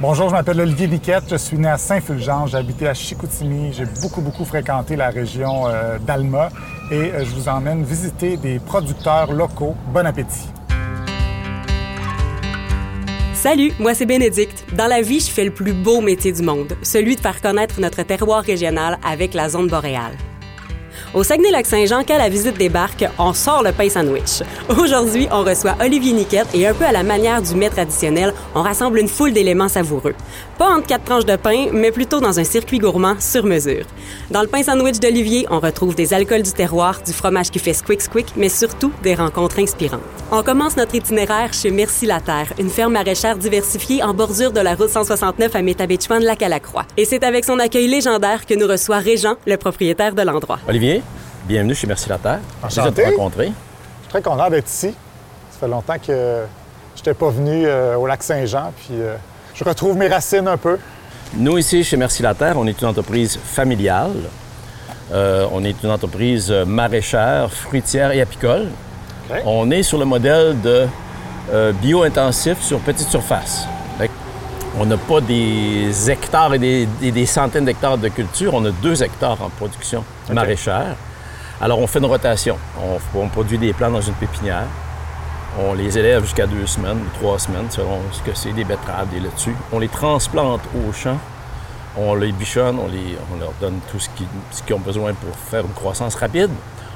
Bonjour, je m'appelle Olivier Biquette, je suis né à Saint-Fulgence, j'ai habité à Chicoutimi, j'ai beaucoup, beaucoup fréquenté la région euh, d'Alma et euh, je vous emmène visiter des producteurs locaux. Bon appétit! Salut, moi c'est Bénédicte. Dans la vie, je fais le plus beau métier du monde, celui de faire connaître notre terroir régional avec la zone boréale. Au Saguenay-Lac-Saint-Jean, quand la visite débarque, on sort le pain sandwich. Aujourd'hui, on reçoit Olivier Niquette et un peu à la manière du mets traditionnel, on rassemble une foule d'éléments savoureux. Pas entre quatre tranches de pain, mais plutôt dans un circuit gourmand sur mesure. Dans le pain sandwich d'Olivier, on retrouve des alcools du terroir, du fromage qui fait squick squick, mais surtout des rencontres inspirantes. On commence notre itinéraire chez Merci la Terre, une ferme maraîchère diversifiée en bordure de la route 169 à Métabetchouan, lac à la Croix. Et c'est avec son accueil légendaire que nous reçoit Régent, le propriétaire de l'endroit. Olivier, bienvenue chez Merci la Terre. Plaisir de Enchanté. te rencontrer. Je suis très content d'être ici. Ça fait longtemps que je n'étais pas venu euh, au lac Saint-Jean, puis euh, je retrouve mes racines un peu. Nous, ici, chez Merci la Terre, on est une entreprise familiale. Euh, on est une entreprise maraîchère, fruitière et apicole. On est sur le modèle de bio-intensif sur petite surface. On n'a pas des hectares et des, des- des centaines d'hectares de culture, on a deux hectares en production maraîchère. Alors, on fait une rotation. On, on produit des plants dans une pépinière. On les élève jusqu'à deux semaines ou trois semaines, selon ce que c'est, des betteraves, des laitues. On les transplante au champ. On les bichonne, on, les- on leur donne tout ce qu'ils ont besoin pour faire une croissance rapide.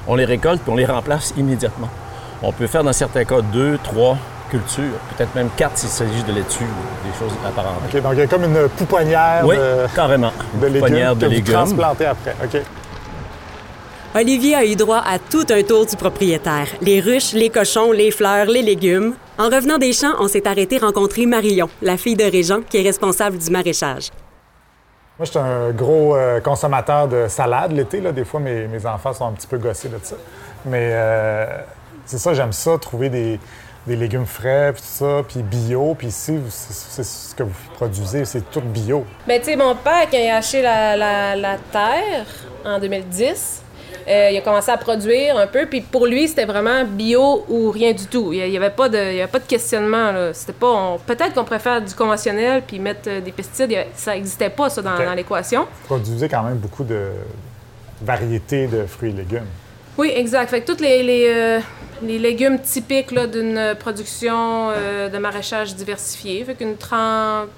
On les récolte puis on les remplace immédiatement. On peut faire dans certains cas deux, trois cultures, peut-être même quatre s'il s'agit de laitue ou des choses apparentes. OK, donc il y a comme une pouponnière Oui, de, carrément. de Une légumes que de vous légumes. transplantez après. OK. Olivier a eu droit à tout un tour du propriétaire. Les ruches, les cochons, les fleurs, les légumes. En revenant des champs, on s'est arrêté rencontrer Marion, la fille de Régent, qui est responsable du maraîchage. Moi, je suis un gros euh, consommateur de salade l'été. là. Des fois, mes, mes enfants sont un petit peu gossés de ça. Mais euh, c'est ça, j'aime ça, trouver des, des légumes frais, puis tout ça, puis bio. Puis ici, c'est c'est ce que vous produisez, c'est tout bio. Ben, tu sais, mon père, quand il a acheté la, la- la terre en 2010, euh, il a commencé à produire un peu. Puis pour lui, c'était vraiment bio ou rien du tout. Il n'y avait, pas de- il y avait pas de questionnement. C'était pas. Peut-être qu'on préfère du conventionnel puis mettre euh, des pesticides. Il Ça n'existait pas, ça, dans, Ok. dans l'équation. Vous produisez quand même beaucoup de variétés de fruits et légumes. Oui, exact. Fait que tous les, les, euh, les légumes typiques là, d'une production euh, de maraîchage diversifié. Fait qu'une 30,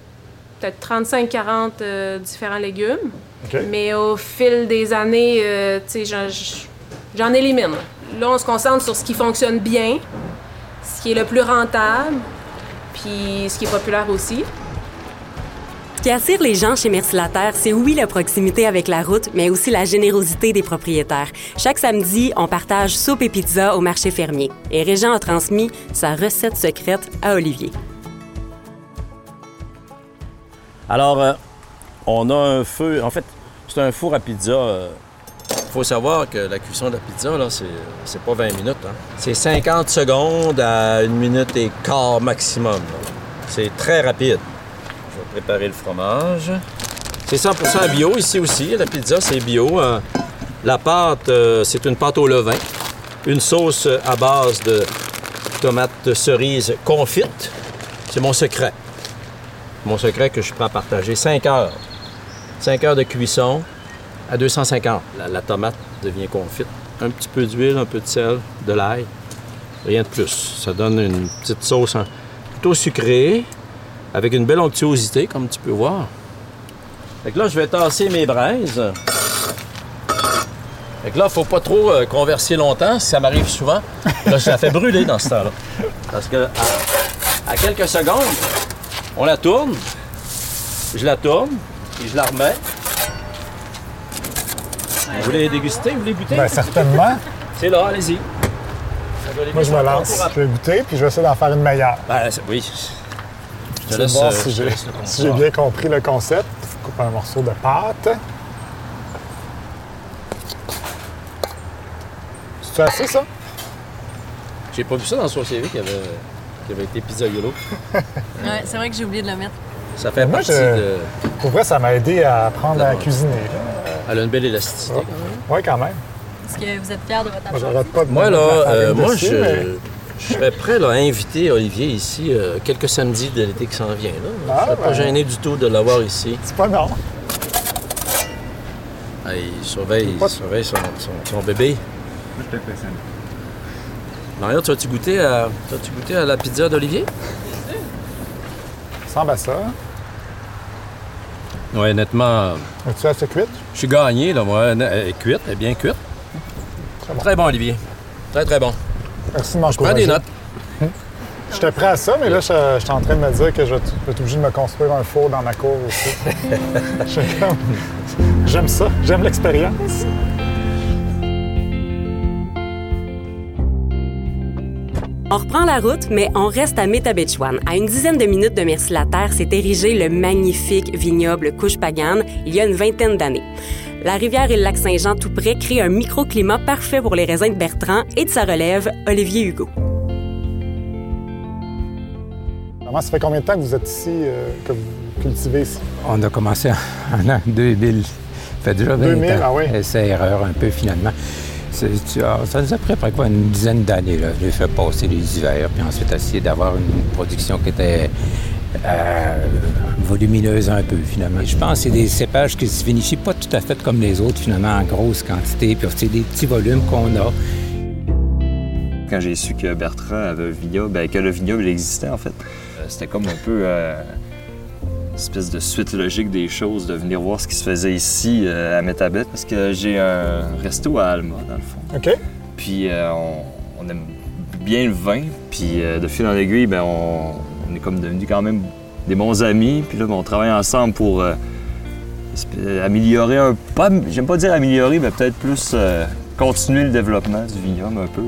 peut-être 35-40 euh, différents légumes. Mais au fil des années, euh, tu sais, j'en- j'en élimine. Là, on se concentre sur ce qui fonctionne bien, ce qui est le plus rentable, puis ce qui est populaire aussi. Ce qui attire les gens chez Merci la Terre, c'est oui la proximité avec la route, mais aussi la générosité des propriétaires. Chaque samedi, on partage soupe et pizza au marché fermier. Et Régent a transmis sa recette secrète à Olivier. Alors, euh, on a un feu. En fait, c'est un four à pizza. Il faut savoir que la cuisson de la pizza, là, c'est, pas 20 minutes. hein. C'est 50 secondes à une minute et quart maximum. C'est très rapide. Je vais préparer le fromage. C'est 100% bio ici aussi. La pizza, c'est bio. Euh, La pâte, euh, c'est une pâte au levain. Une sauce à base de tomates cerises confites. C'est mon secret. Mon secret que je suis prêt à partager. 5 heures. 5 heures de cuisson à 250. La, la tomate devient confite. Un petit peu d'huile, un peu de sel, de l'ail. Rien de plus. Ça donne une petite sauce plutôt sucrée, avec une belle onctuosité, comme tu peux voir. Fait que là, je vais tasser mes braises. Fait que là, faut pas trop euh, converser longtemps, ça m'arrive souvent. Là, je la fais brûler dans ce temps-là. Parce que à quelques secondes, on la tourne, je la tourne, et je la remets. Vous voulez déguster? Vous voulez goûter? Bien, certainement. C'est là, allez-y. Moi, je me lance. Je vais goûter, puis je vais essayer d'en faire une meilleure. Ben, oui. Je te laisse, voir euh, si j'ai si bien compris le concept. Je coupe un morceau de pâte. C'est assez, ça? J'ai pas vu ça dans son CV qui avait, qui avait été pizzaiolo. Ouais, c'est vrai que j'ai oublié de le mettre. Ça fait Moi, partie je- de... Pour vrai, ça m'a aidé à apprendre à cuisiner. là. Elle a une belle élasticité. Oh. quand même. Oui, quand même. Est-ce que vous êtes fiers de votre Moi, de Moi, là, euh, moi, dessus, je... mais Je serais prêt là, à inviter Olivier ici euh, quelques samedis de l'été qui s'en vient. Là. Ah, je serais pas gêné du tout de l'avoir ici. C'est pas non. Ah, il surveille, Pas- il surveille son, son- son bébé. Mario, tu as-tu goûté à, tu as-tu goûté à la pizza d'Olivier? Ça ressemble à ça. Oui, honnêtement, Es-tu assez cuite? je suis gagné, là, moi. Elle est cuite, elle est bien cuite. Très bon. Très bon, Olivier. Très, très bon. Merci de Prends m'encourager. des notes. J'étais prêt à ça, mais là, je- j'étais en train de me dire que je je vais être obligé de me construire un four dans ma cour aussi. J'aime ça, j'aime l'expérience. On reprend la route, mais on reste à Métabetchouan. À une dizaine de minutes de Merci-la-Terre s'est érigé le magnifique vignoble Couche-Pagan il y a une vingtaine d'années. La rivière et le lac Saint-Jean tout près créent un microclimat parfait pour les raisins de Bertrand et de sa relève, Olivier Hugo. Maman, ça fait combien de temps que vous êtes ici, euh, que vous cultivez ici? On a commencé en an 2000. Ça fait déjà 20 2000, ans. ah oui. C'est erreur un peu finalement. Ça nous a pris après quoi, une dizaine d'années. là. J'ai fait passer les hivers, puis ensuite essayer d'avoir une production qui était euh, volumineuse un peu finalement. Je pense que c'est des cépages qui se vinifient pas tout à fait comme les autres finalement en grosse quantité, puis c'est des petits volumes qu'on a. Quand j'ai su que Bertrand avait un vignoble, ben, que le vignoble il existait en fait, euh, c'était comme un peu euh, espèce de suite logique des choses, de venir voir ce qui se faisait ici euh, à Métabet, parce que j'ai un resto à Alma dans le fond. OK? Puis euh, on, on aime bien le vin, puis euh, de fil en aiguille, ben, on, on est comme devenus quand même des bons amis, puis là ben, on travaille ensemble pour améliorer un pas, j'aime pas dire améliorer, mais peut-être plus continuer le développement du vignoble un peu.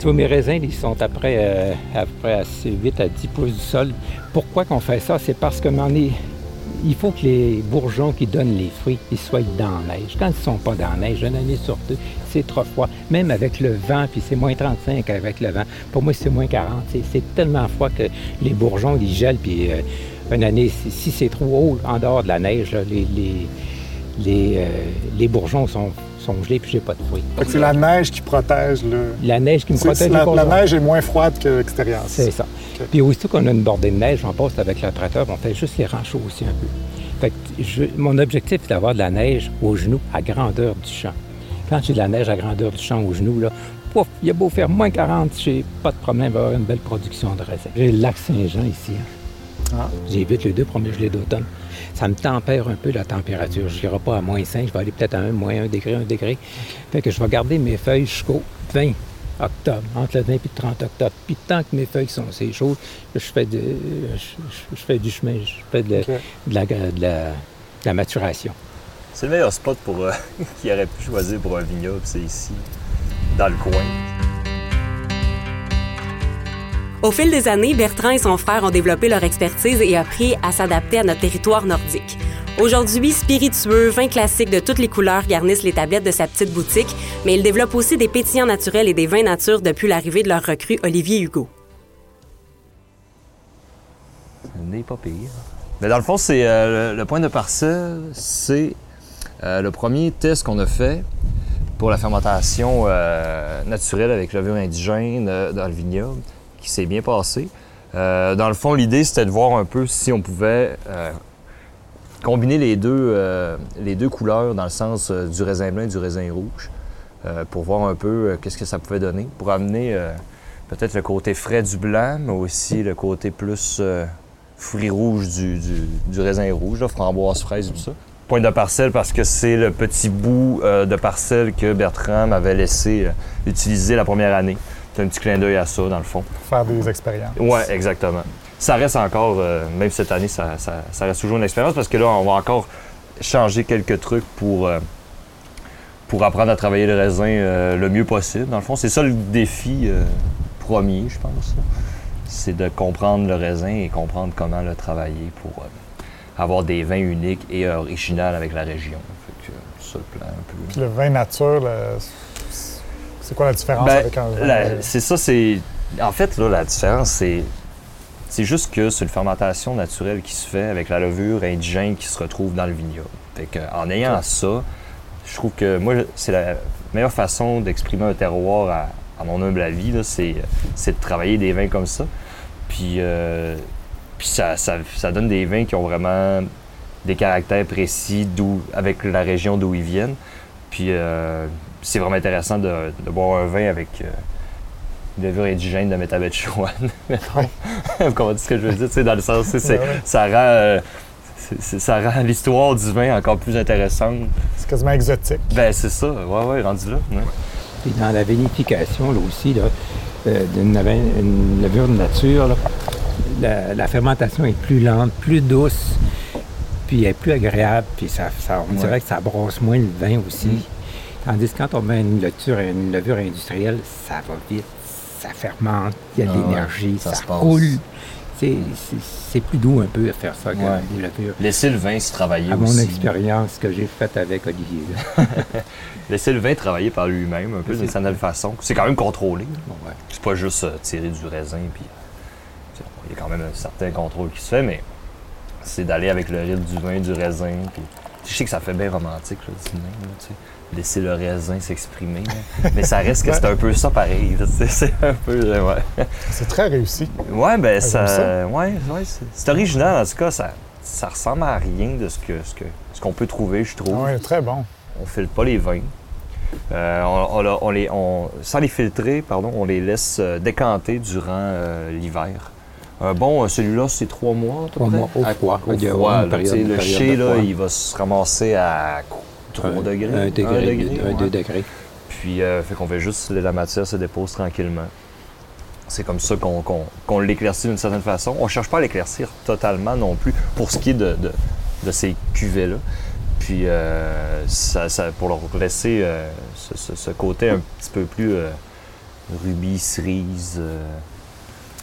Tu vois, mes raisins, ils sont après, euh, après à 8 à 10 pouces du sol. Pourquoi qu'on fait ça? C'est parce que est- il faut que les bourgeons qui donnent les fruits, ils soient dans la neige. Quand ils ne sont pas dans la neige, une année sur deux, c'est trop froid. Même avec le vent, puis c'est moins 35 avec le vent. Pour moi, c'est moins 40. C'est- tellement froid que les bourgeons, ils gèlent. Puis euh, une année, si, c'est trop haut en dehors de la neige, là, les, les, euh, les bourgeons sont, sont gelés, puis j'ai pas de fruits. C'est la neige qui protège le. La neige qui me protège la, bourgeons. la neige est moins froide que l'extérieur. C'est ça. Puis aussitôt qu'on a une bordée de neige, on passe avec le tracteur, on fait juste les rangs aussi un peu. Fait que je- mon objectif, c'est d'avoir de la neige aux genoux, à grandeur du champ. Quand j'ai de la neige à grandeur du champ aux genoux, là, pouf, il a beau faire moins 40, j'ai pas de problème d'avoir une belle production de raisin. J'ai le lac Saint-Jean ici. hein. Ah. J'évite les deux premiers gelées d'automne. Ça me tempère un peu la température. Je n'irai pas à moins 5, je vais aller peut-être à 1, moins 1 degré, 1 degré. Fait que je vais garder mes feuilles jusqu'au 20 octobre, entre le 20 et le 30 octobre. Puis tant que mes feuilles sont assez chaudes, je fais, de, je, je- je fais du chemin, je fais de, OK. de la, de la- de la maturation. C'est le meilleur spot pour euh, qu'il aurait pu choisir pour un vignoble, c'est ici, dans le coin. Au fil des années, Bertrand et son frère ont développé leur expertise et appris à s'adapter à notre territoire nordique. Aujourd'hui, spiritueux, vins classiques de toutes les couleurs garnissent les tablettes de sa petite boutique, mais il développe aussi des pétillants naturels et des vins nature depuis l'arrivée de leur recrue Olivier Hugo. Nez pas pire. Mais dans le fond, c'est euh, le, point de parcelle, c'est euh, le premier test qu'on a fait pour la fermentation euh, naturelle avec levure indigène dans le vignoble, qui s'est bien passé. Euh, dans le fond, l'idée, c'était de voir un peu si on pouvait euh, combiner les deux, euh, les deux couleurs dans le sens du raisin blanc et du raisin rouge, pour voir un peu qu'est-ce que ça pouvait donner, pour amener peut-être le côté frais du blanc, mais aussi le côté plus fruits rouges du, du- raisin rouge, là, framboise, fraise, tout ça. Point de parcelle parce que c'est le petit bout de parcelle que Bertrand m'avait laissé utiliser la première année. C'est un petit clin d'œil à ça, dans le fond. Faire des expériences. Ouais, exactement. Ça reste encore, euh, même cette année, ça, ça- ça reste toujours une expérience parce que là, on va encore changer quelques trucs pour, euh, pour apprendre à travailler le raisin euh, le mieux possible. Dans le fond, c'est ça le défi premier, je pense. C'est de comprendre le raisin et comprendre comment le travailler pour avoir des vins uniques et originaux avec la région. Fait que, ça le plan un peu. Puis le vin nature, le- c'est quoi la différence Ben, avec un vin? c'est ça, c'est. En fait, là, la différence, c'est. C'est juste que c'est une fermentation naturelle qui se fait avec la levure indigène qui se retrouve dans le vignoble. Fait que, en ayant ça, je trouve que moi, c'est la meilleure façon d'exprimer un terroir à, à mon humble avis, c'est, de travailler des vins comme ça. Puis, euh, puis ça, ça- ça donne des vins qui ont vraiment des caractères précis avec la région d'où ils viennent. Puis euh, c'est vraiment intéressant de, de boire un vin avec euh, une levure indigène de Métabetchouane, mettons. Vous comprenez ce que je veux dire? Tu sais, dans le sens, tu sais, c'est- Ouais, ouais. ça rend... euh, c'est- ça rend l'histoire du vin encore plus intéressante. C'est quasiment exotique. Ben, c'est ça. Ouais, ouais, rendu là. ouais. Puis dans la vinification, là aussi, là, euh, d'une levure- une levure de nature, là, la, la fermentation est plus lente, plus douce, puis elle est plus agréable, puis ça, ça- on Ouais. dirait que ça brosse moins le vin aussi. Mm. Tandis que quand on met une levure, une levure industrielle, ça va vite, ça fermente, il y a de Ah l'énergie, ça ça, se passe. roule. C'est, plus doux un peu à faire ça que Ouais. des levures. Laisser le vin se travailler À mon expérience que j'ai faite avec Olivier. là. Laisser le vin travailler par lui-même, un peu d'une certaine façon. C'est quand même contrôlé. ouais. C'est pas juste euh, tirer du raisin, puis il y a quand même un certain contrôle qui se fait, mais c'est d'aller avec le rythme du vin, du raisin. Puis, je sais que ça fait bien romantique, là, tu sais. Laisser le raisin s'exprimer. mais ça reste que c'est un peu ça pareil. C'est un peu. euh, ouais. C'est très réussi. Ouais, ben j'aime ça. ça. Ouais, ouais, c'est- original en tout cas. Ça, ça ressemble à rien de ce que ce que ce qu'on peut trouver, je trouve. Oui, très bon. On filtre pas les vins. Euh, on, on la- on les, on- sans les filtrer, pardon, on les laisse euh, décanter durant euh, l'hiver. Bon, celui-là, c'est trois mois, à peu Trois mois au À- froid. Au là, période- le chai, là, il va se ramasser à 3 Un- degrés. Un degré, degré, un, ouais. deux degrés. Puis, euh, fait qu'on fait juste la matière se dépose tranquillement. C'est comme ça qu'on qu'on- qu'on l'éclaircit d'une certaine façon. On ne cherche pas à l'éclaircir totalement non plus pour ce qui est de, de- de ces cuvées-là. Puis, euh, ça, ça- pour leur laisser euh, ce, ce- ce côté un petit peu plus euh, rubis, cerise. euh.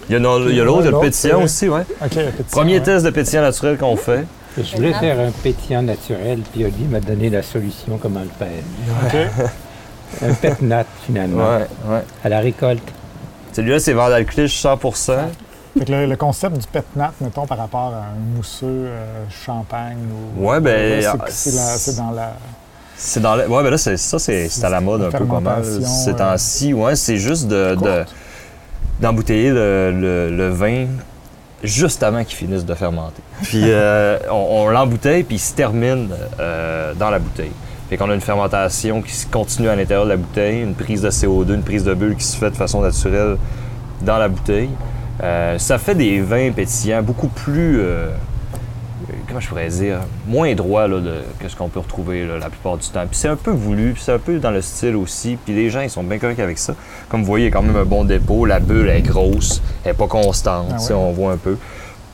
Il y a, no- il y a l'autre, il y a le pétillant aussi, ouais. OK, petit, Premier ouais. test de pétillant naturel qu'on fait. Je voulais faire un pétillant naturel, puis Olivier m'a donné la solution comment le faire. Un pet nat, finalement, ouais. à la récolte. Celui-là, c'est Vandalcliche 100 Fait que le, le concept du pet nat, mettons, par rapport à un mousseux euh, champagne ou. Ouais, ben, c'est- ah, c'est la- c'est dans la. C'est dans le... Ouais, ben là, c'est, ça, c'est, à la mode un peu pas mal. Ces euh, temps-ci, ouais, c'est juste de, d'embouteiller le, le- le vin juste avant qu'il finisse de fermenter. Puis euh, on, on l'embouteille, puis il se termine euh, dans la bouteille. Fait qu'on a une fermentation qui se continue à l'intérieur de la bouteille, une prise de CO2, une prise de bulle qui se fait de façon naturelle dans la bouteille. Euh, ça fait des vins pétillants beaucoup plus... comment je pourrais dire, moins droit là, de, que ce qu'on peut retrouver là, la plupart du temps. Puis c'est un peu voulu, puis c'est un peu dans le style aussi. Puis les gens, ils sont bien corrects avec ça. Comme vous voyez, il y a quand même un bon dépôt. La bulle est grosse, elle n'est pas constante, Ah ouais. on voit un peu.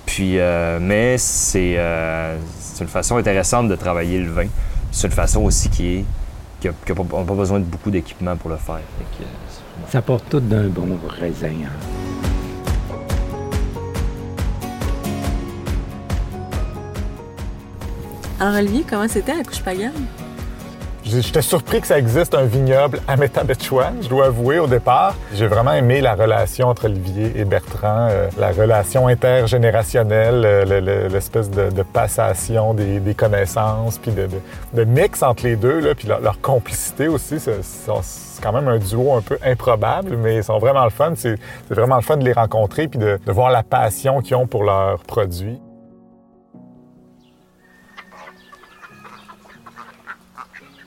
Puis, euh, mais c'est euh, c'est une façon intéressante de travailler le vin. C'est une façon aussi qui est qui n'a pas, on a pas besoin de beaucoup d'équipement pour le faire. Que, euh, Ça porte tout d'un bon raisin. hein. Olivier, comment c'était la couche pagane? J'ai- J'étais surpris que ça existe un vignoble à Métabetchouan, je dois avouer au départ. J'ai vraiment aimé la relation entre Olivier et Bertrand, euh, la relation intergénérationnelle, le- le- l'espèce de, passation des, connaissances, puis de, mix entre les deux, puis leur, complicité aussi. C'est quand même un duo un peu improbable, mais ils sont vraiment le fun. C'est vraiment le fun de les rencontrer, puis de, de voir la passion qu'ils ont pour leurs produits.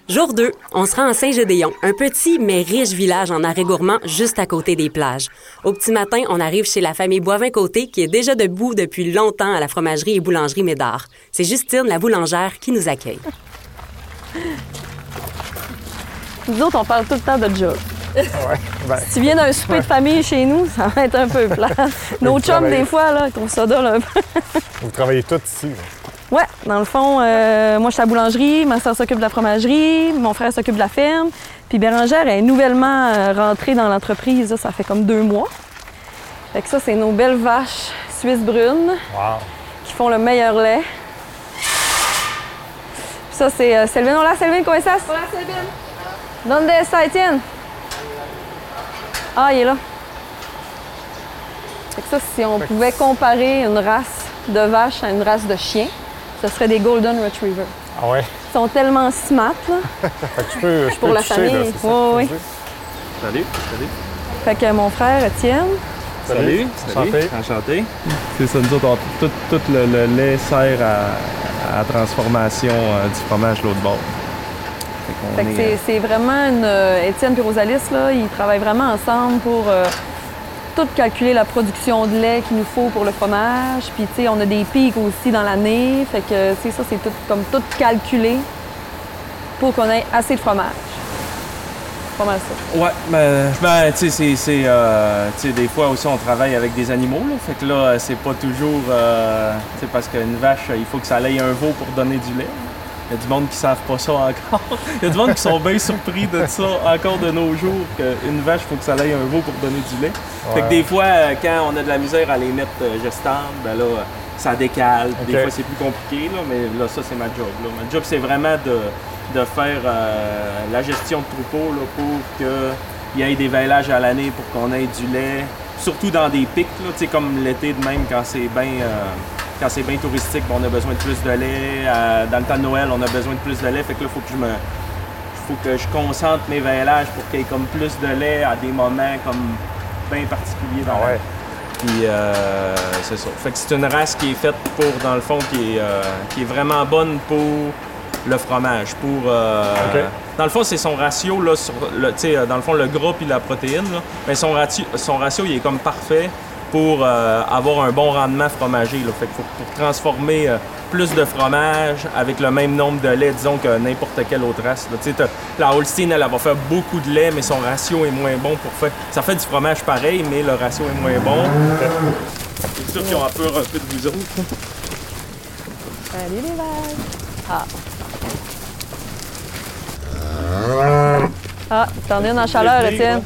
Jour 2, on se rend à Saint-Gédéon, un petit mais riche village en arrêt gourmand juste à côté des plages. Au petit matin, on arrive chez la famille Boivin-Côté qui est déjà debout depuis longtemps à la fromagerie et boulangerie Médard. C'est Justine, la boulangère, qui nous accueille. Nous autres, on parle tout le temps de job. Ouais, ben, Si tu viens d'un souper de famille chez nous, ça va être un peu plat. Nos chums, travaillez. des fois, là, ils trouvent ça dole un peu. vous travaillez tous ici. là. Ouais, dans le fond, euh, moi, je suis à la boulangerie, ma soeur s'occupe de la fromagerie, mon frère s'occupe de la ferme. Puis Bérangère est nouvellement euh, rentrée dans l'entreprise, ça fait comme deux mois. Fait que ça, c'est nos belles vaches suisses brunes Wow. qui font le meilleur lait. Puis ça, c'est euh, Selvin. Hola, Selvin, comment estás? Hola, Selvin. Donde está Etienne? Ah, il est là. Fait que ça, si on pouvait comparer une race de vache à une race de chien, ce serait des Golden Retriever. Ah ouais? Ils sont tellement smart, là. Fait que je peux, je Pour peux la toucher, famille. là, veux dire? Salut, salut. Fait que mon frère Étienne, Salut, Enchanté. Enchanté. C'est ça, nous autres, on- tout, tout le, le lait sert à, à la transformation euh, du fromage l'autre bord. Fait que est, c'est- c'est vraiment une. euh, Étienne et Rosalis, là, ils travaillent vraiment ensemble pour euh, tout calculer la production de lait qu'il nous faut pour le fromage. Puis, tu sais, on a des pics aussi dans l'année. Fait que, c'est ça, c'est tout, comme tout calculé pour qu'on ait assez de fromage. Pas mal ça. Ouais, ben, tu sais, c'est- c'est. euh, tu sais, des fois aussi, on travaille avec des animaux, là. Fait que là, c'est pas toujours. euh, tu sais, parce qu'une vache, il faut que ça aille un veau pour donner du lait. Il y a du monde qui savent pas ça encore. Il y a du monde qui sont bien surpris de ça encore de nos jours, qu'une vache, il faut que ça aille un veau pour donner du lait. Fait que des fois, euh, quand on a de la misère à les mettre euh, gestables, ben là, ça décale. Des fois, c'est plus compliqué, là, mais là, ça, c'est ma job. Là. Ma job, c'est vraiment de, de faire euh, la gestion de troupeau là, pour qu'il y ait des veillages à l'année, pour qu'on ait du lait, surtout dans des pics, là, comme l'été de même, quand c'est bien quand c'est bien touristique, ben, on a besoin de plus de lait. Euh, dans le temps de Noël, on a besoin de plus de lait. Fait que là, il faut que je me faut que je concentre mes veillages pour qu'il y ait comme plus de lait à des moments comme bien particuliers dans Ah ouais. puis euh, c'est ça. Fait que c'est une race qui est faite pour, dans le fond, qui est, euh, qui est vraiment bonne pour le fromage. Pour, euh. Dans le fond, c'est son ratio, là, sur le, tu sais, dans le fond, le gras puis la protéine. Là, mais son ratio, son ratio, il est comme parfait pour euh, avoir un bon rendement fromager. Là. Fait que faut- pour transformer euh, plus de fromage avec le même nombre de lait, disons, que n'importe quelle autre race. là. T'as- La Holstein, elle, elle va faire beaucoup de lait, mais son ratio est moins bon pour faire. Ça fait du fromage pareil, mais le ratio est moins bon. C'est sûr qu'ils ont peur un peu de vous autres. Salut les vaches! Ah. Ah, t'en as une en chaleur, Étienne.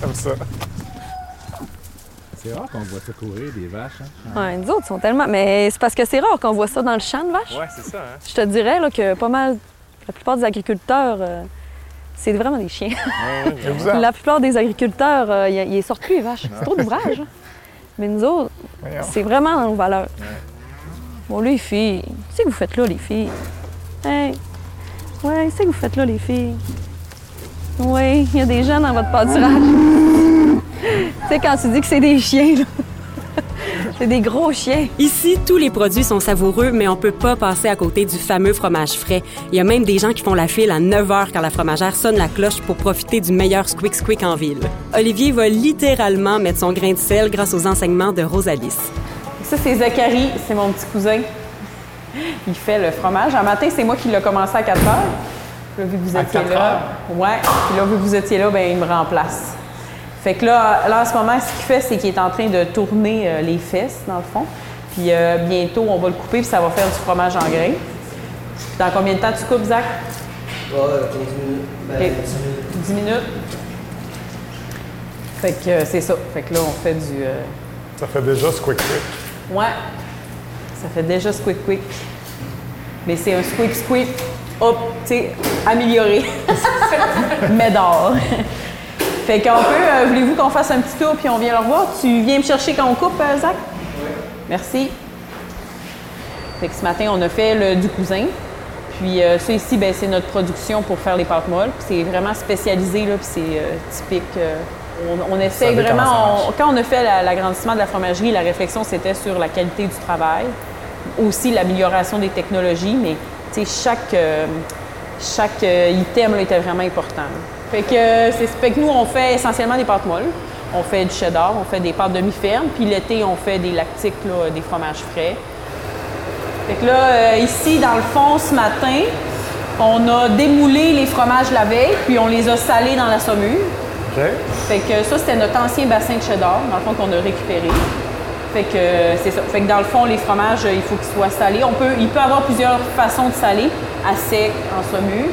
Comme ça. C'est rare qu'on voit ça courir, des vaches. Hein? Ouais, nous autres sont tellement. Mais c'est parce que c'est rare qu'on voit ça dans le champ de vaches. Ouais, c'est ça, hein? Je te dirais là, que pas mal, la plupart des agriculteurs, euh, c'est vraiment des chiens. La plupart des agriculteurs, euh, ils ils sortent plus les vaches. C'est trop d'ouvrage. hein. Mais nous autres, c'est vraiment dans nos valeurs. Bon, les filles, qu'est-ce que vous faites là, les filles? Hey! Ouais, qu'est-ce que vous faites là, les filles? Oui, il y a des gens dans votre pâturage. tu sais, quand tu dis que c'est des chiens, là. c'est des gros chiens. Ici, tous les produits sont savoureux, mais on peut pas passer à côté du fameux fromage frais. Il y a même des gens qui font la file à 9 heures quand la fromagère sonne la cloche pour profiter du meilleur squick squick en ville. Olivier va littéralement mettre son grain de sel grâce aux enseignements de Rosalis. Ça, c'est Zachary, c'est mon petit cousin. Il fait le fromage. Un matin, c'est moi qui l'ai commencé à 4 heures. Là, vu que vous étiez 4 là. Ouais. Puis là, vu que vous étiez là, ben il me remplace. Fait que là, là en ce moment, ce qu'il fait, c'est qu'il est en train de tourner euh, les fesses, dans le fond. Puis euh, bientôt, on va le couper, puis ça va faire du fromage en grains. Dans combien de temps tu coupes, Zach? Ouais, 15 minutes. Ben, Ok. 10 minutes. 10 minutes. Fait que euh, c'est ça. Fait que là, on fait du. euh, Ça fait déjà ce quick quick. Ouais. Ça fait déjà squeak quick. Mais c'est un squeak squeak hop, tu sais, amélioré. Mais d'or. fait qu'on peut, euh, voulez-vous qu'on fasse un petit tour puis on vient le revoir? Tu viens me chercher quand on coupe, euh, Zach? Oui. Merci. Fait que ce matin, on a fait le du cousin. Puis euh, ça ici, ben, c'est notre production pour faire les pâtes molles. Puis c'est vraiment spécialisé, là, puis c'est typique. on, on essaie vraiment, on- quand on a fait la- l'agrandissement de la fromagerie, la réflexion, c'était sur la qualité du travail, aussi l'amélioration des technologies, mais chaque, euh, chaque euh, item là, était vraiment important. Fait que, euh, c'est, fait que nous, on fait essentiellement des pâtes molles. On fait du cheddar, on fait des pâtes demi-fermes, puis l'été, on fait des lactiques, là, des fromages frais. Fait que là, ici, dans le fond, ce matin, on a démoulé les fromages la veille, puis on les a salés dans la saumure. Fait que ça, c'était notre ancien bassin de cheddar, dans le fond, qu'on a récupéré. Fait que euh, c'est ça. Fait que dans le fond, les fromages, euh, il faut qu'ils soient salés. On peut, il peut avoir plusieurs façons de saler, à sec, en saumure.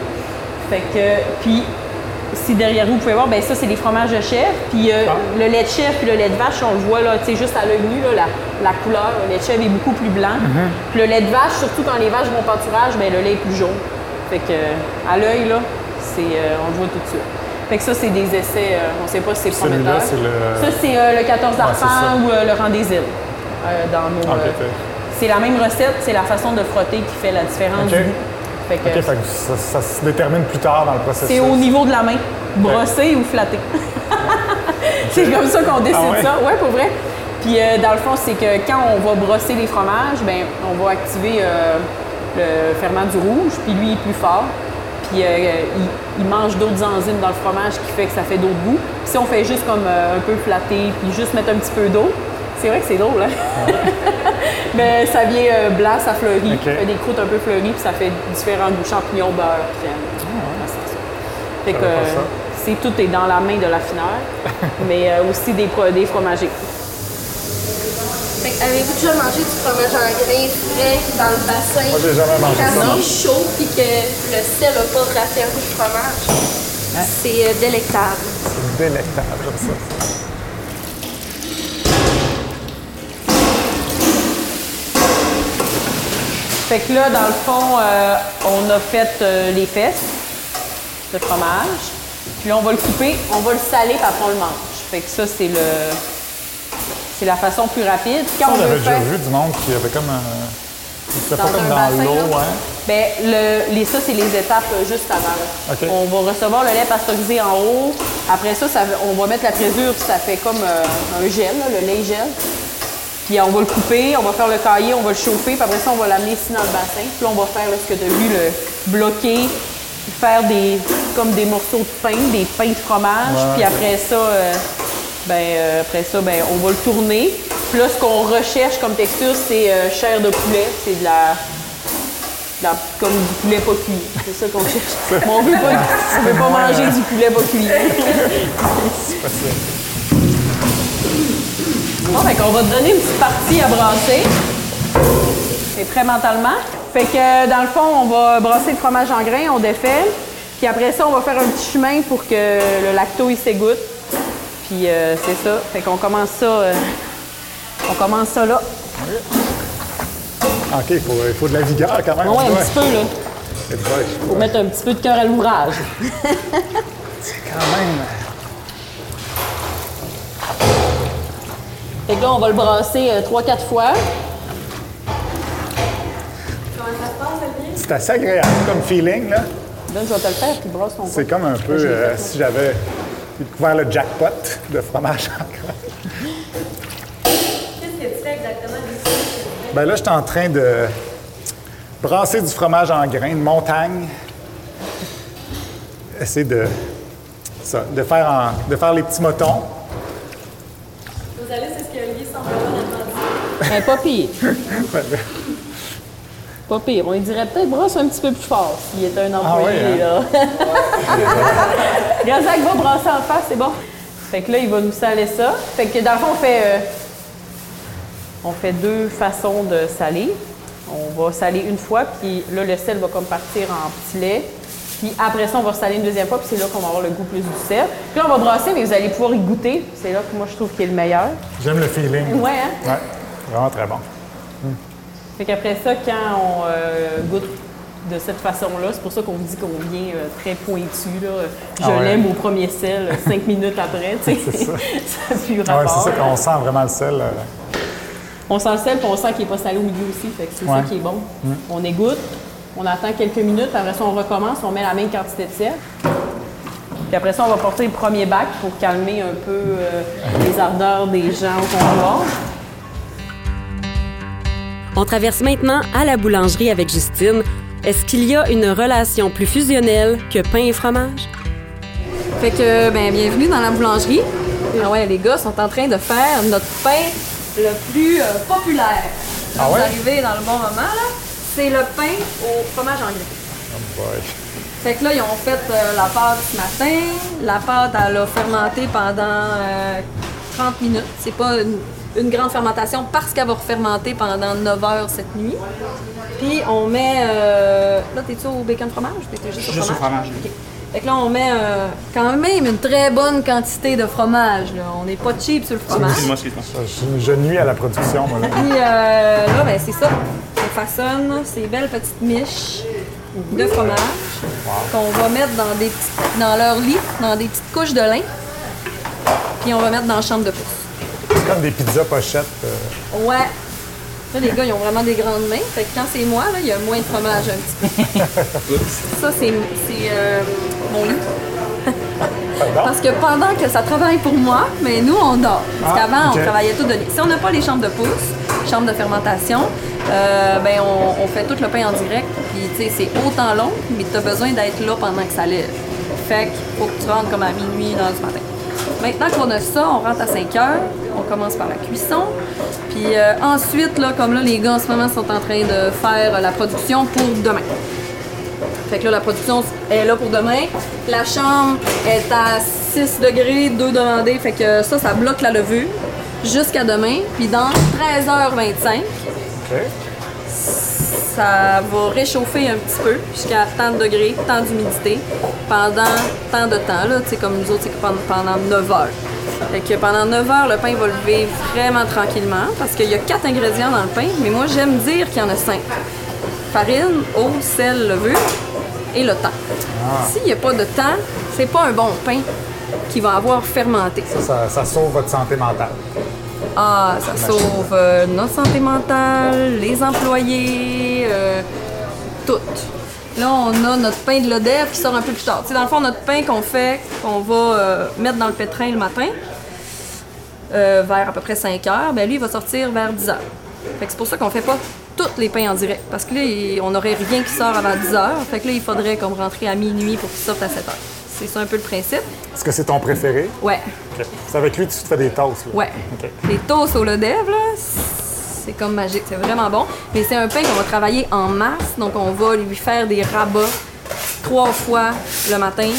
Fait que, puis, si derrière vous, vous pouvez voir, ben ça, c'est des fromages de chèvre. Puis euh, le lait de chèvre puis le lait de vache, on le voit là, tu sais, juste à l'œil nu, là, la, la couleur. Le lait de chèvre est beaucoup plus blanc. Puis le lait de vache, surtout quand les vaches vont pâturage, ben le lait est plus jaune. Fait que, à l'œil, là, c'est, euh, on le voit tout de suite. Fait que ça, c'est des essais, euh, on sait pas si c'est prometteur. c'est le- Ça, c'est euh, le 14 c'est d'Arpent ça. ou euh, le Rang des îles. dans nos, c'est la même recette, c'est la façon de frotter qui fait la différence. Fait que fait que ça, ça se détermine plus tard dans le processus. c'est au niveau de la main, brosser ou flatter. c'est comme ça qu'on décide Ah ouais? ça. Ouais, pour vrai. Puis euh, dans le fond, c'est que quand on va brosser les fromages, ben on va activer euh, le ferment du rouge, puis lui il est plus fort. Puis euh, il, il mange d'autres enzymes dans le fromage qui fait que ça fait d'autres goûts. Puis si on fait juste comme euh, un peu flatter, puis juste mettre un petit peu d'eau, c'est vrai que c'est drôle, hein? Mais ça vient euh, blanc, ça fleurit. OK. Ça fait des croûtes un peu fleuries, puis ça fait différents goûts, champignons, beurre, crème. Ah, c'est ça. Fait que euh, c'est tout est dans la main de l'affineur, mais aussi des, des fromagers. Fait que Avez-vous déjà mangé du fromage en grains frais dans le bassin? Moi, j'ai jamais mangé Quand ça, non. c'est chaud puis que le sel n'a pas raffermi le fromage, c'est euh, délectable. C'est délectable, ça. Fait que là, dans le fond, euh, on a fait euh, les fesses de fromage. Puis là, on va le couper, on va le saler, puis après on le mange. Fait que ça, c'est le. C'est la façon plus rapide. Quand Ça, on avait déjà vu du monde qui avait comme un. C'était pas comme un dans l'eau, ouais. Ben, le, les, ça, c'est les étapes euh, juste avant. On va recevoir le lait pasteurisé en haut. Après ça, ça on va mettre la présure, puis ça fait comme euh, un gel, là, le lait gel. Puis on va le couper, on va faire le cahier, on va le chauffer, puis après ça, on va l'amener ici dans le bassin. Puis là, on va faire là, ce que tu as vu, le bloquer, faire des comme des morceaux de pain, des pains de fromage. Ouais. Puis après ça, euh, ben, euh, après ça, ben, on va le tourner. Puis là, ce qu'on recherche comme texture, c'est euh, chair de poulet. C'est de la, de la- comme du poulet pas cuit. C'est ça qu'on cherche. Mais on veut pas, on veut pas manger du poulet pas cuit. C'est. Bon, fait qu'on va te donner une petite partie à brasser. C'est prêt mentalement. Fait que euh, dans le fond, on va brasser le fromage en grains, on défait. Puis après ça, on va faire un petit chemin pour que le lacto il s'égoutte. Puis euh, c'est ça. Fait qu'on commence ça. euh, on commence ça là. OK, il faut, il faut de la vigueur quand même. Ouais, un petit peu là. C'est vrai, Faut mettre un petit peu de cœur à l'ouvrage. quand même. Fait que là, on va le brasser euh, 3-4 fois. C'est assez agréable comme feeling, là. Là, je vais te le faire, puis brasse ton C'est comme un peu euh, si j'avais découvert le jackpot de fromage en grains. Qu'est-ce que tu fais exactement Ben là, je suis en train de brasser du fromage en grains de montagne. Essayer de, ça, de, faire en- de faire les petits motons. Vous allez, c'est ce que Olivier semble avoir entendu. Ben, pas pire. Pas pire. On lui dirait peut-être brasse un petit peu plus fort s'il était un employé, ouais, hein? là. Gazak va brasser en face, c'est bon. Fait que là, il va nous saler ça. Fait que dans le fond, on fait, euh, on fait deux façons de saler. On va saler une fois, puis là, le sel va comme partir en petit lait. Puis après ça, on va saler une deuxième fois, puis c'est là qu'on va avoir le goût plus du sel. Puis là, on va brasser, mais vous allez pouvoir y goûter. C'est là que moi, je trouve qu'il est le meilleur. J'aime le feeling. Ouais, hein? Ouais, vraiment très bon. Fait qu'après ça, quand on euh, goûte de cette façon-là, c'est pour ça qu'on dit qu'on vient euh, très pointu. Là. Je Ah ouais. l'aime au premier sel, euh, cinq minutes après. C'est ça. ça plus Ouais, rapport. c'est ça qu'on sent vraiment le sel. euh, On sent le sel, puis on sent qu'il n'est pas salé au milieu aussi. Fait que c'est Ouais. ça qui est bon. Mm. On égoutte, on attend quelques minutes, après ça, on recommence, on met la même quantité de sel. Puis après ça, on va porter le premier bac pour calmer un peu les ardeurs des gens au comptoir. On traverse maintenant à la boulangerie avec Justine. Est-ce qu'il y a une relation plus fusionnelle que pain et fromage? Fait que, ben, bienvenue dans la boulangerie. Ah ouais, les gars sont en train de faire notre pain le plus euh, populaire. Ah Vous ouais? arrivez dans le bon moment, là. C'est le pain au fromage en grains. oh boy. Fait que là, ils ont fait euh, la pâte ce matin. La pâte, elle a fermenté pendant euh, 30 minutes. C'est pas une, une grande fermentation parce qu'elle va refermenter pendant 9 heures cette nuit. Puis on met. euh, là, t'es-tu au bacon fromage? T'étais juste au Juste au fromage? fromage. Fait que là, on met euh, quand même une très bonne quantité de fromage. là. On n'est pas cheap sur le fromage. Excuse-moi, excuse-moi. Je, je nuis à la production, moi. Là. Puis euh, là, ben, c'est ça. On façonne ces belles petites miches de fromage qu'on va mettre dans, des petits- dans leur lit, dans des petites couches de lin. Puis on va mettre dans la chambre de pouce. C'est comme des pizzas pochettes. euh, Ouais. Là, les gars, ils ont vraiment des grandes mains. Fait que quand c'est moi, là, il y a moins de fromage un petit peu. ça, c'est euh, mon lit. Parce que pendant que ça travaille pour moi, mais nous, on dort. Parce Ah, qu'avant, on travaillait tout de nuit. Si on n'a pas les chambres de pouce, chambres de fermentation, euh, ben on, on fait tout le pain en direct. Puis, tu sais, c'est autant long, mais tu as besoin d'être là pendant que ça lève. Fait qu'il faut que tu rentres comme à minuit, une heure du matin. Maintenant qu'on a ça, on rentre à 5 heures. On commence par la cuisson. Puis euh, ensuite, là, comme là, les gars en ce moment sont en train de faire euh, la production pour demain. Fait que là, la production est là pour demain. La chambre est à 6 degrés, 2 demandés. Fait que ça, ça bloque la levure jusqu'à demain. Puis dans 13h25, OK. Ça va réchauffer un petit peu jusqu'à tant de degrés, tant d'humidité pendant tant de temps. Là, Tu sais, comme nous autres, c'est pendant, pendant 9 heures. Fait que pendant 9 heures, le pain va lever vraiment tranquillement parce qu'il y a quatre ingrédients dans le pain, mais moi j'aime dire qu'il y en a cinq. Farine, eau, sel, levure et le temps. S'il n'y a pas de temps, c'est pas un bon pain qui va avoir fermenté. Ça, ça, ça sauve votre santé mentale. Ah, ça sauve euh, notre santé mentale, les employés, euh, tout. Là, on a notre pain de l'ODEF qui sort un peu plus tard. Tu sais, dans le fond, notre pain qu'on fait, qu'on va euh, mettre dans le pétrin le matin, euh, vers à peu près 5 heures, ben lui, il va sortir vers 10 heures. Fait que c'est pour ça qu'on fait pas tous les pains en direct. Parce que là, on n'aurait rien qui sort avant 10 heures. Fait que là, il faudrait comme rentrer à minuit pour qu'il sorte à 7 heures. C'est ça un peu le principe. Est-ce que c'est ton préféré? Ouais. C'est avec lui que tu te fais des toasts. là? Ouais. OK. Les toasts au Lodev, là, c'est comme magique. C'est vraiment bon. Mais c'est un pain qu'on va travailler en masse. Donc, on va lui faire des rabats trois fois le matin.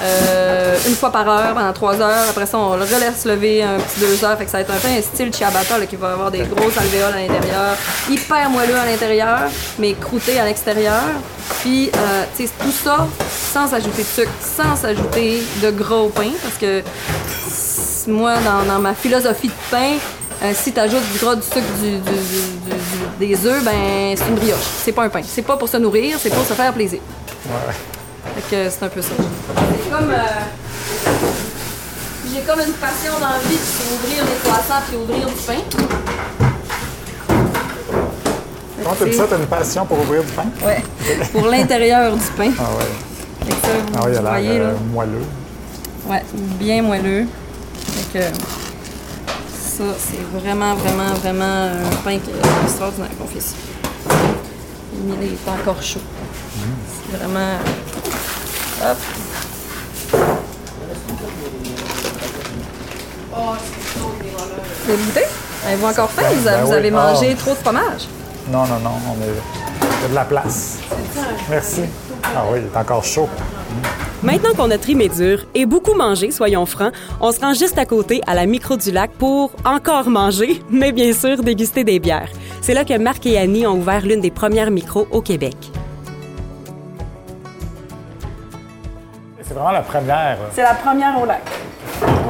Euh, une fois par heure pendant trois heures. Après ça, on le relaisse lever un petit deux heures. Fait que ça va être un pain style ciabatta là, qui va avoir des grosses alvéoles à l'intérieur, hyper moelleux à l'intérieur, mais croûté à l'extérieur. Puis, euh, tu sais, tout ça sans ajouter de sucre, sans ajouter de gros pain, parce que moi, dans, dans ma philosophie de pain, euh, si tu ajoutes du gras, du sucre, du, du- du- du- des œufs, ben c'est une brioche. C'est pas un pain. C'est pas pour se nourrir, c'est pour se faire plaisir. Ouais. Fait que c'est un peu ça. C'est comme. euh, J'ai comme une passion dans la vie, c'est ouvrir des croissants puis ouvrir du pain. Comment tu dis ça? T'as une passion pour ouvrir du pain? Ouais. Pour l'intérieur du pain. Ah ouais. Ça, vous, Ah oui, il a l'air là. euh, moelleux. Ouais, bien moelleux. Fait que ça, c'est vraiment, vraiment, vraiment un pain qui est extraordinaire qu'on fait ici. Il est encore chaud. C'est vraiment. Hop. Vous avez goûté? Avez-vous encore faim? Ben- Vous, avez- ben vous oui. avez mangé Ah. trop de fromage? Non, non, non. On est... Il y a de la place. Merci. Ah oui, il est encore chaud. Maintenant qu'on a trimé dur et beaucoup mangé, soyons francs, on se rend juste à côté à la micro du lac pour encore manger, mais bien sûr déguster des bières. C'est là que Marc et Annie ont ouvert l'une des premières micros au Québec. C'est vraiment la première euh, C'est la première au lac.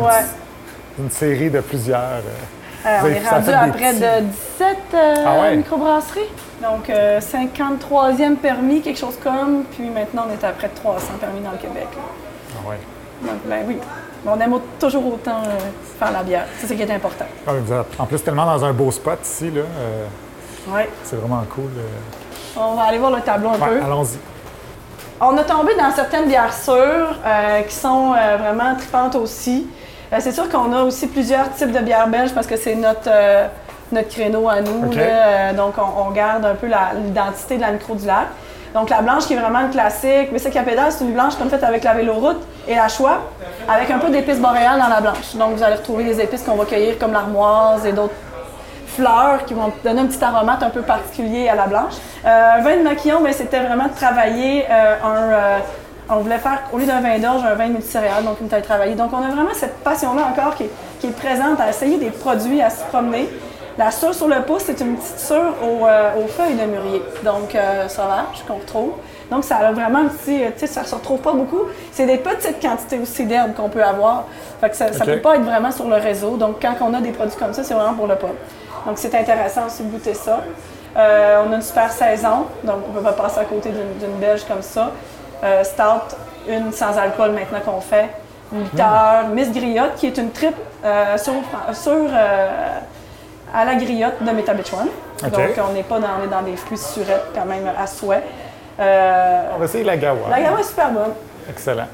Ouais. d'une série de plusieurs. euh, Euh, on est rendu à près de 17 euh, Ah ouais? microbrasseries. Donc, euh, 53e permis, quelque chose comme. Puis maintenant, on est à près de 300 permis dans le Québec. là. Ah ouais. Donc, ben oui. On aime toujours autant euh, faire la bière. C'est ce qui est important. Ah, en plus tellement dans un beau spot ici, là. euh, Ouais. c'est vraiment cool. euh. On va aller voir le tableau un Ouais, peu. allons-y. On a tombé dans certaines bières sûres euh, qui sont euh, vraiment tripantes aussi. Euh, c'est sûr qu'on a aussi plusieurs types de bières belges parce que c'est notre, notre créneau à nous. Là. Donc, on, on garde un peu l'identité de la micro du lac. Donc, la blanche qui est vraiment le classique. Mais c'est Capédale, c'est une blanche qu'on a faite avec la véloroute et la choix, avec un peu d'épices boréales dans la blanche. Donc, vous allez retrouver des épices qu'on va cueillir comme l'armoise et d'autres fleurs qui vont donner un petit aromate un peu particulier à la blanche. Euh, un vin de maquillon, ben, c'était vraiment de travailler euh, un. euh, on voulait faire, au lieu d'un vin d'orge, un vin multicéréales, donc une taille travaillée. Donc, on a vraiment cette passion-là encore qui est, qui est présente à essayer des produits, à se promener. La sure sur le pouce, c'est une petite sure aux, euh, aux feuilles de mûrier, donc euh, sauvage qu'on retrouve. Donc, ça a vraiment un petit. euh, Tu sais, ça se retrouve pas beaucoup. C'est des petites quantités aussi d'herbes qu'on peut avoir. Fait que ça ne peut pas être vraiment sur le réseau. Donc, quand on a des produits comme ça, c'est vraiment pour le pub. Donc, c'est intéressant aussi de goûter ça. Euh, on a une super saison, donc on ne peut pas passer à côté d'une belge comme ça. Euh, Stout, une sans alcool maintenant qu'on fait. Une liqueur, Miss Griotte, qui est une triple euh, sur, sur, à la griotte de Métabitchuan. OK. Donc, on n'est pas dans, on est dans des fruits surettes quand même à souhait. On va essayer la gawa. la gawa est super bonne. Excellent.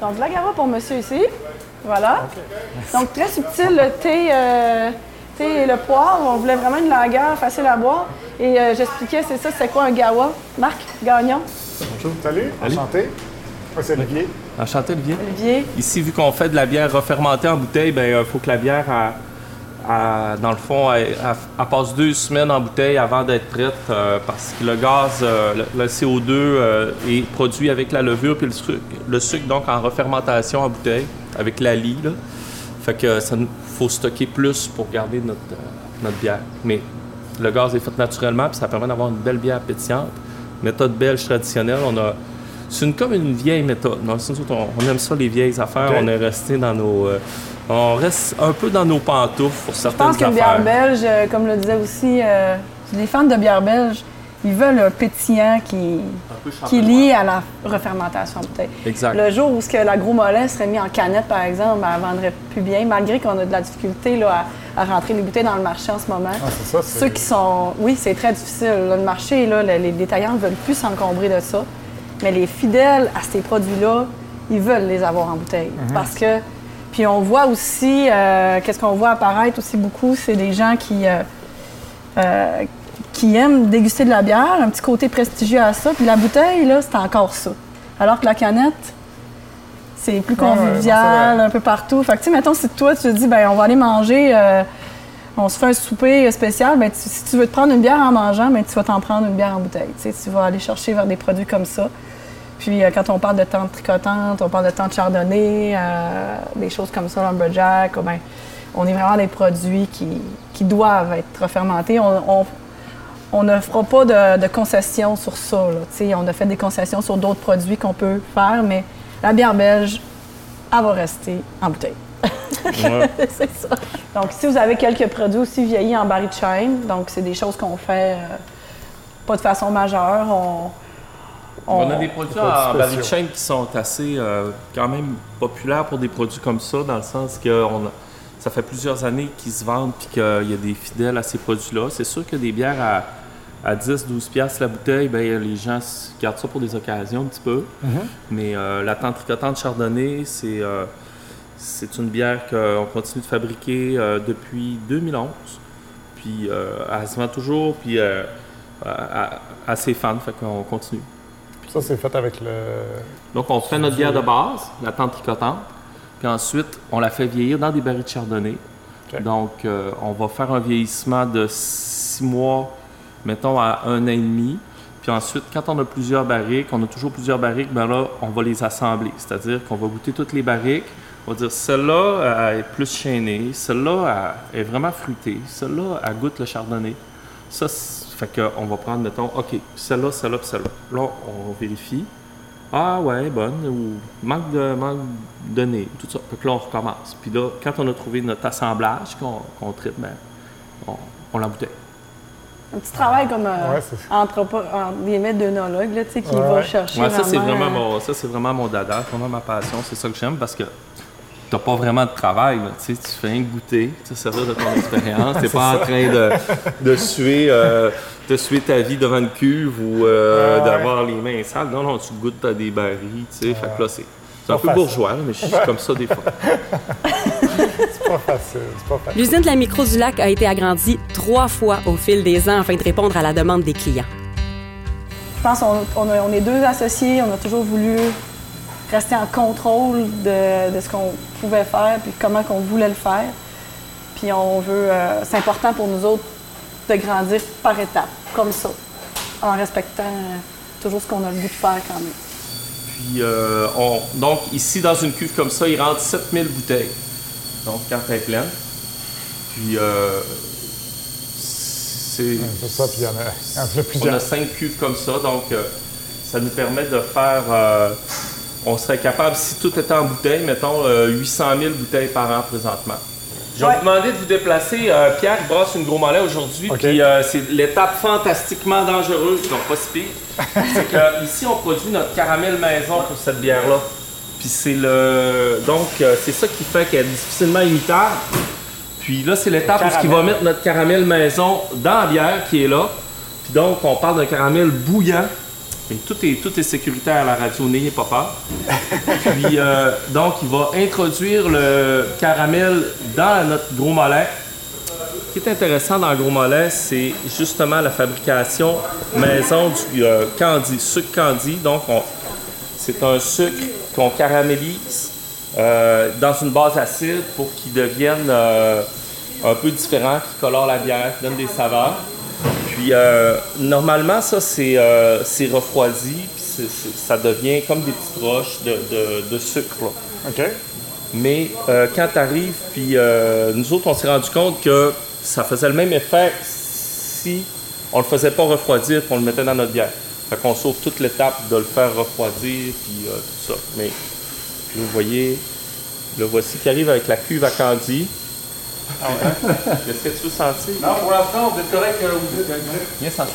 Donc, la gawa pour monsieur ici. Voilà. Donc, très subtil, le thé, euh, thé et le poivre. On voulait vraiment une langueur facile à boire. Et euh, j'expliquais, c'est ça, c'est quoi un gawa? Marc Gagnon. Bonjour. Salut. Enchanté. Moi, c'est Olivier. Enchanté, Olivier. Olivier. Ici, vu qu'on fait de la bière refermentée en bouteille, ben, il faut que la bière, elle- dans le fond, elle, passe deux semaines en bouteille avant d'être prête euh, parce que le gaz, euh, le, le CO2 euh, est produit avec la levure puis le sucre. Le sucre, donc, en refermentation en bouteille avec la lie. là. Fait que ça nous faut stocker plus pour garder notre, euh, notre bière. Mais le gaz est fait naturellement puis ça permet d'avoir une belle bière pétillante. Méthode belge traditionnelle, on a c'est une, comme une vieille méthode. On, on aime ça, les vieilles affaires. On est resté dans nos. euh, on reste un peu dans nos pantoufles pour Je certaines pense qu'une affaires. bière belge, euh, comme le disait aussi, euh, les fans de bière belge, ils veulent un pétillant qui, peu qui est lié à la refermentation en bouteille. Exact. Le jour où ce que l'agro mollet serait mis en canette, par exemple, ben, elle vendrait plus bien, malgré qu'on a de la difficulté là, à, à rentrer les bouteilles dans le marché en ce moment. Ah, c'est ça. c'est- Ceux qui sont. Oui, c'est très difficile. là. le marché, là, le- les détaillants ne veulent plus s'encombrer de ça. Mais les fidèles à ces produits-là, ils veulent les avoir en bouteille. Parce que. Puis on voit aussi, euh, qu'est-ce qu'on voit apparaître aussi beaucoup, c'est des gens qui. euh, euh, qui aiment déguster de la bière, un petit côté prestigieux à ça. Puis la bouteille, là, c'est encore ça. Alors que la canette, c'est plus ouais, c'est convivial, un peu partout. Fait que, tu sais, mettons, si toi, tu te dis, ben on va aller manger, euh, on se fait un souper spécial, ben tu- si tu veux te prendre une bière en mangeant, ben tu vas t'en prendre une bière en bouteille. Tu sais, tu vas aller chercher vers des produits comme ça. Puis euh, quand on parle de tente tricotante, on parle de tente chardonnay, euh, des choses comme ça, lumberjack, ben, on est vraiment des produits qui, qui doivent être fermentés. On, on, on ne fera pas de, de concessions sur ça. là. On a fait des concessions sur d'autres produits qu'on peut faire, mais la bière belge, elle va rester en bouteille. c'est ça. Donc, ici, vous avez quelques produits aussi vieillis en baril de chêne. Donc, c'est des choses qu'on fait euh, pas de façon majeure. On, On a des produits produits en baril de qui sont assez euh, quand même populaires pour des produits comme ça, dans le sens que on a- ça fait plusieurs années qu'ils se vendent puis qu'il y a des fidèles à ces produits-là. C'est sûr que des bières à, à 10-12 piastres la bouteille, ben, les gens gardent ça pour des occasions un petit peu. Mais euh, la tente tricotante chardonnay, c'est euh, c'est une bière qu'on continue de fabriquer euh, depuis 2011. Puis euh, elle se vend toujours, puis à, à- ses fans, fait qu'on continue. Ça, c'est fait avec le. Donc, on fait notre bière de base, la tente tricotante. Puis ensuite, on la fait vieillir dans des barils de chardonnay. Donc, on va faire un vieillissement de six mois, mettons, à un an et demi. Puis ensuite, quand on a plusieurs barriques, on a toujours plusieurs barriques, ben là, on va les assembler. C'est-à-dire qu'on va goûter toutes les barriques. On va dire, celle-là elle est plus chaînée, celle-là elle est vraiment fruitée, celle-là, elle goûte le chardonnay. Ça, fait qu'on va prendre, mettons, OK, celle-là, celle-là, celle-là. Là, on vérifie. Ah ouais, bonne, ou manque de, manque de nez, tout ça. Fait que là, on recommence. Puis là, quand on a trouvé notre assemblage qu'on qu'on traite, ben, on, on l'embouteille. Un petit travail comme euh, Ouais, c'est- anthropo- en guillemets d'œnologue, là, tu sais, qui Ouais, va chercher Ouais, ça, c'est vraiment, vraiment, euh, mon, ça, c'est vraiment mon dada, vraiment ma passion. C'est ça que j'aime parce que t'as pas vraiment de travail. là. Tu sais, tu fais que goûter, tu sais, servir de ton expérience. T'es pas en train de, de suer, euh, de suer ta vie devant une cuve ou euh, ouais. d'avoir les mains sales. Non, non, tu goûtes à des barils, tu sais. Fait que là, c'est c'est un Pas peu facile. bourgeois, mais je suis comme ça des fois. C'est pas facile. C'est pas facile. L'usine de la Micro du Lac a été agrandie trois fois au fil des ans afin de répondre à la demande des clients. Je pense qu'on on est deux associés, on a toujours voulu rester en contrôle de, de ce qu'on pouvait faire puis comment qu'on voulait le faire. Puis on veut, euh, c'est important pour nous autres de grandir par étapes, comme ça, en respectant toujours ce qu'on a le goût de faire quand même. Puis, euh, on, donc, ici, dans une cuve comme ça, il rentre 7000 bouteilles. Donc, quand elle est pleine. Puis, euh, c'est. C'est ça, puis il y en a, il y en a On plusieurs. a cinq cuves comme ça, donc euh, ça nous permet de faire. euh, on serait capable, si tout était en bouteille, mettons euh, 800 000 bouteilles par an présentement. Je vais vous demander de vous déplacer. Euh, Pierre brasse une gros mollet aujourd'hui, puis euh, c'est l'étape fantastiquement dangereuse, donc pas si pire. c'est que ici on produit notre caramel maison pour cette bière-là. Puis c'est le. Donc, euh, c'est ça qui fait qu'elle est difficilement imitable. Puis là, c'est l'étape où il va mettre notre caramel maison dans la bière qui est là. Puis donc, on parle d'un caramel bouillant. Et tout est, tout est sécuritaire à la radio, n'ayez pas peur. Puis euh, donc, il va introduire le caramel dans notre gros mollet. Ce qui est intéressant dans le gros mollet, c'est justement la fabrication maison du euh, candy, sucre candy. Donc, on- c'est un sucre qu'on caramélise euh, dans une base acide pour qu'il devienne euh, un peu différent, qui colore la bière, qui donne des saveurs. Puis euh, normalement, ça, c'est refroidi, puis ça devient comme des petites roches de, de- de sucre. là. OK. Mais quand tu arrives, puis nous autres, on s'est rendu compte que ça faisait le même effet si on le faisait pas refroidir, qu'on le mettait dans notre bière. Fait qu'on sauve toute l'étape de le faire refroidir, puis euh, tout ça. Mais là, vous voyez, le voici qui arrive avec la cuve à candy. Qu'est-ce que tu veux sentir? Non, pour l'instant, vous êtes correct. euh, vous êtes Bien senti.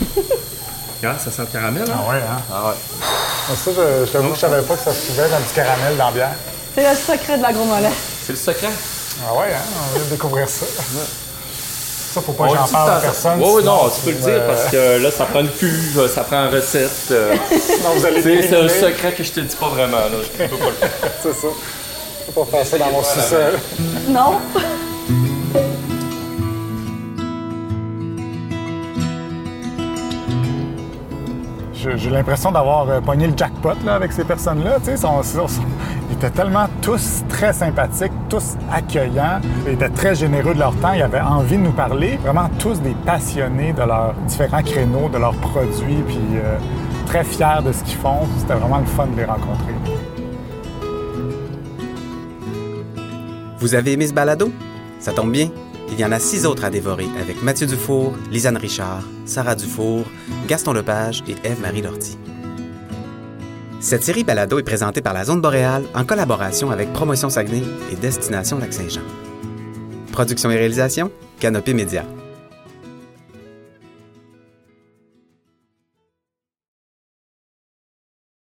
Regarde, ça sent le caramel, hein? Ah ouais, hein? Ah ouais. Ah, Ça, je, je t'avoue que je savais pas que ça se trouvait dans du caramel dans la bière. C'est le secret de la gros mollet. C'est le secret? Ah ouais, hein? On vient de découvrir ça. Ça, faut pas que j'en parle à personne. Oui, oui, non, tu peux le dire euh, parce que là, ça prend une cuve, ça prend une recette. euh, Sinon, vous allez c'est un secret que je te dis pas vraiment. Là. Je peux pas le faire. C'est ça. Je peux pas faire ça dans mon sous-sol. Non? J'ai l'impression d'avoir euh, pogné le jackpot là, avec ces personnes-là. sont- Ils étaient tellement tous très sympathiques, tous accueillants, ils étaient très généreux de leur temps, ils avaient envie de nous parler. Vraiment tous des passionnés de leurs différents créneaux, de leurs produits, puis euh, très fiers de ce qu'ils font. C'était vraiment le fun de les rencontrer. Vous avez aimé ce balado? Ça tombe bien. Il y en a six autres à dévorer avec Mathieu Dufour, Lisanne Richard, Sarah Dufour, Gaston Lepage et Ève-Marie Lortie. Cette série balado est présentée par la Zone Boréale en collaboration avec Promotion Saguenay et Destination Lac-Saint-Jean. Production et réalisation, Canopée Média.